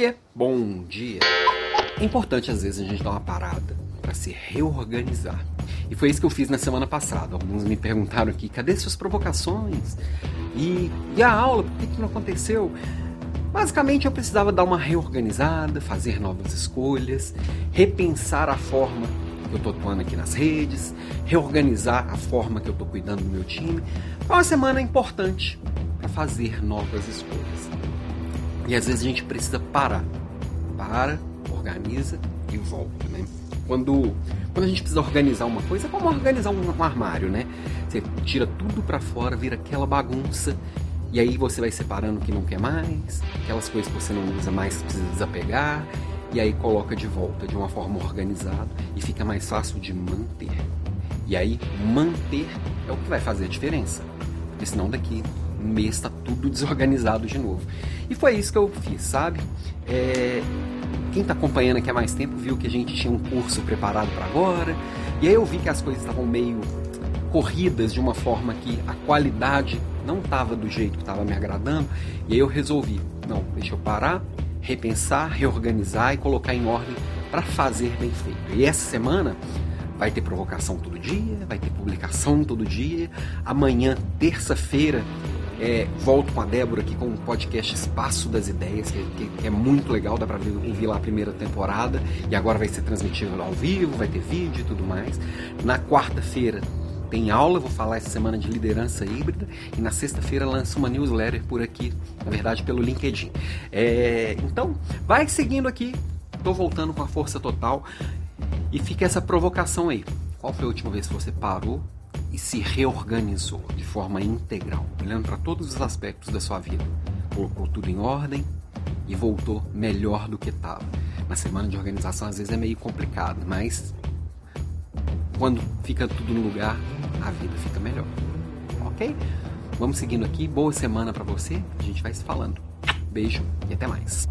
Oiê, bom dia. É importante às vezes a gente dar uma parada para se reorganizar. E foi isso que eu fiz na semana passada. Alguns me perguntaram aqui, cadê suas provocações? E, e a aula, por que, que não aconteceu? Basicamente eu precisava dar uma reorganizada, fazer novas escolhas, repensar a forma que eu estou atuando aqui nas redes, reorganizar a forma que eu estou cuidando do meu time. Foi uma semana importante para fazer novas escolhas. E às vezes a gente precisa parar. Para, organiza e volta, né? Quando, quando a gente precisa organizar uma coisa, é como organizar um, um armário, né? Você tira tudo para fora, vira aquela bagunça e aí você vai separando o que não quer mais, aquelas coisas que você não usa mais precisa desapegar, e aí coloca de volta de uma forma organizada e fica mais fácil de manter. E aí manter é o que vai fazer a diferença. Porque senão daqui mês está tudo desorganizado de novo. E foi isso que eu fiz, sabe? É... Quem está acompanhando aqui há mais tempo viu que a gente tinha um curso preparado para agora. E aí eu vi que as coisas estavam meio corridas de uma forma que a qualidade não estava do jeito que estava me agradando, e aí eu resolvi, não, deixa eu parar, repensar, reorganizar e colocar em ordem para fazer bem feito. E essa semana vai ter provocação todo dia, vai ter publicação todo dia. Amanhã, terça-feira, é, volto com a Débora aqui com o podcast Espaço das Ideias, que, que, que é muito legal, dá para ouvir lá a primeira temporada, e agora vai ser transmitido ao vivo, vai ter vídeo e tudo mais. Na quarta-feira tem aula, vou falar essa semana de liderança híbrida e na sexta-feira lanço uma newsletter por aqui, na verdade pelo LinkedIn. É, então, vai seguindo aqui, tô voltando com a força total e fica essa provocação aí. Qual foi a última vez que você parou e se reorganizou de forma integral, olhando para todos os aspectos da sua vida? Colocou tudo em ordem e voltou melhor do que estava. Na semana de organização às vezes é meio complicado, mas quando fica tudo no lugar, a vida fica melhor. Ok? Vamos seguindo aqui. Boa semana para você. A gente vai se falando. Beijo e até mais.